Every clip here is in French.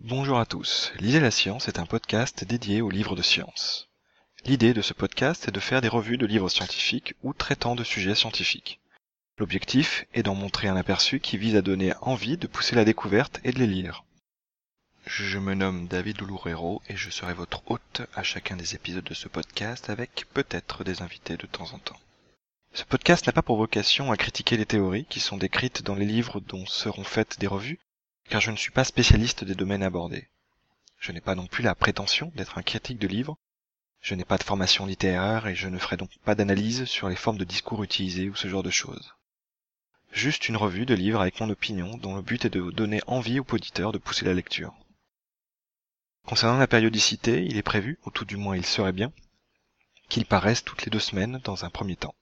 Bonjour à tous, Lisez la science est un podcast dédié aux livres de science. L'idée de ce podcast est de faire des revues de livres scientifiques ou traitant de sujets scientifiques. L'objectif est d'en montrer un aperçu qui vise à donner envie de pousser la découverte et de les lire. Je me nomme David Loureiro et je serai votre hôte à chacun des épisodes de ce podcast avec peut-être des invités de temps en temps. Ce podcast n'a pas pour vocation à critiquer les théories qui sont décrites dans les livres dont seront faites des revues, car je ne suis pas spécialiste des domaines abordés. Je n'ai pas non plus la prétention d'être un critique de livres, je n'ai pas de formation littéraire et je ne ferai donc pas d'analyse sur les formes de discours utilisées ou ce genre de choses. Juste une revue de livres avec mon opinion dont le but est de donner envie aux auditeurs de pousser la lecture. Concernant la périodicité, il est prévu, ou tout du moins il serait bien, qu'il paraisse toutes les deux semaines dans un premier temps.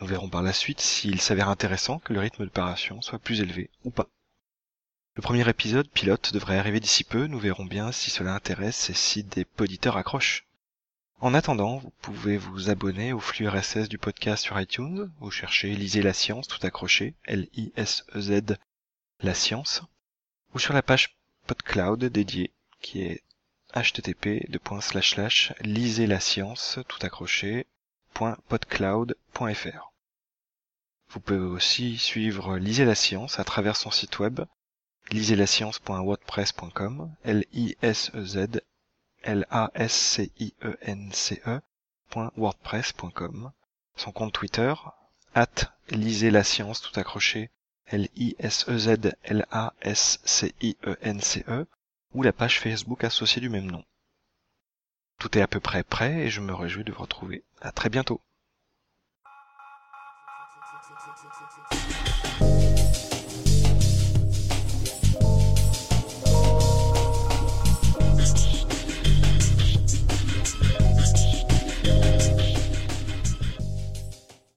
Nous verrons par la suite s'il s'avère intéressant que le rythme de parution soit plus élevé ou pas. Le premier épisode pilote devrait arriver d'ici peu, nous verrons bien si cela intéresse et si des poditeurs accrochent. En attendant, vous pouvez vous abonner au flux RSS du podcast sur iTunes, vous cherchez Lisez la science tout accroché, L-I-S-E-Z, la science, ou sur la page PodCloud dédiée, qui est http lisez la science tout accroché .podcloud.fr. Vous pouvez aussi suivre Lisez la science à travers son site web lisezlascience.wordpress.com, L-I-S-E-Z, L-A-S-C-I-E-N-C-E.wordpress.com, son compte Twitter, at lisez la science tout accroché, L-I-S-E-Z, L-A-S-C-I-E-N-C-E, ou la page Facebook associée du même nom. Tout est à peu près prêt et je me réjouis de vous retrouver. À très bientôt.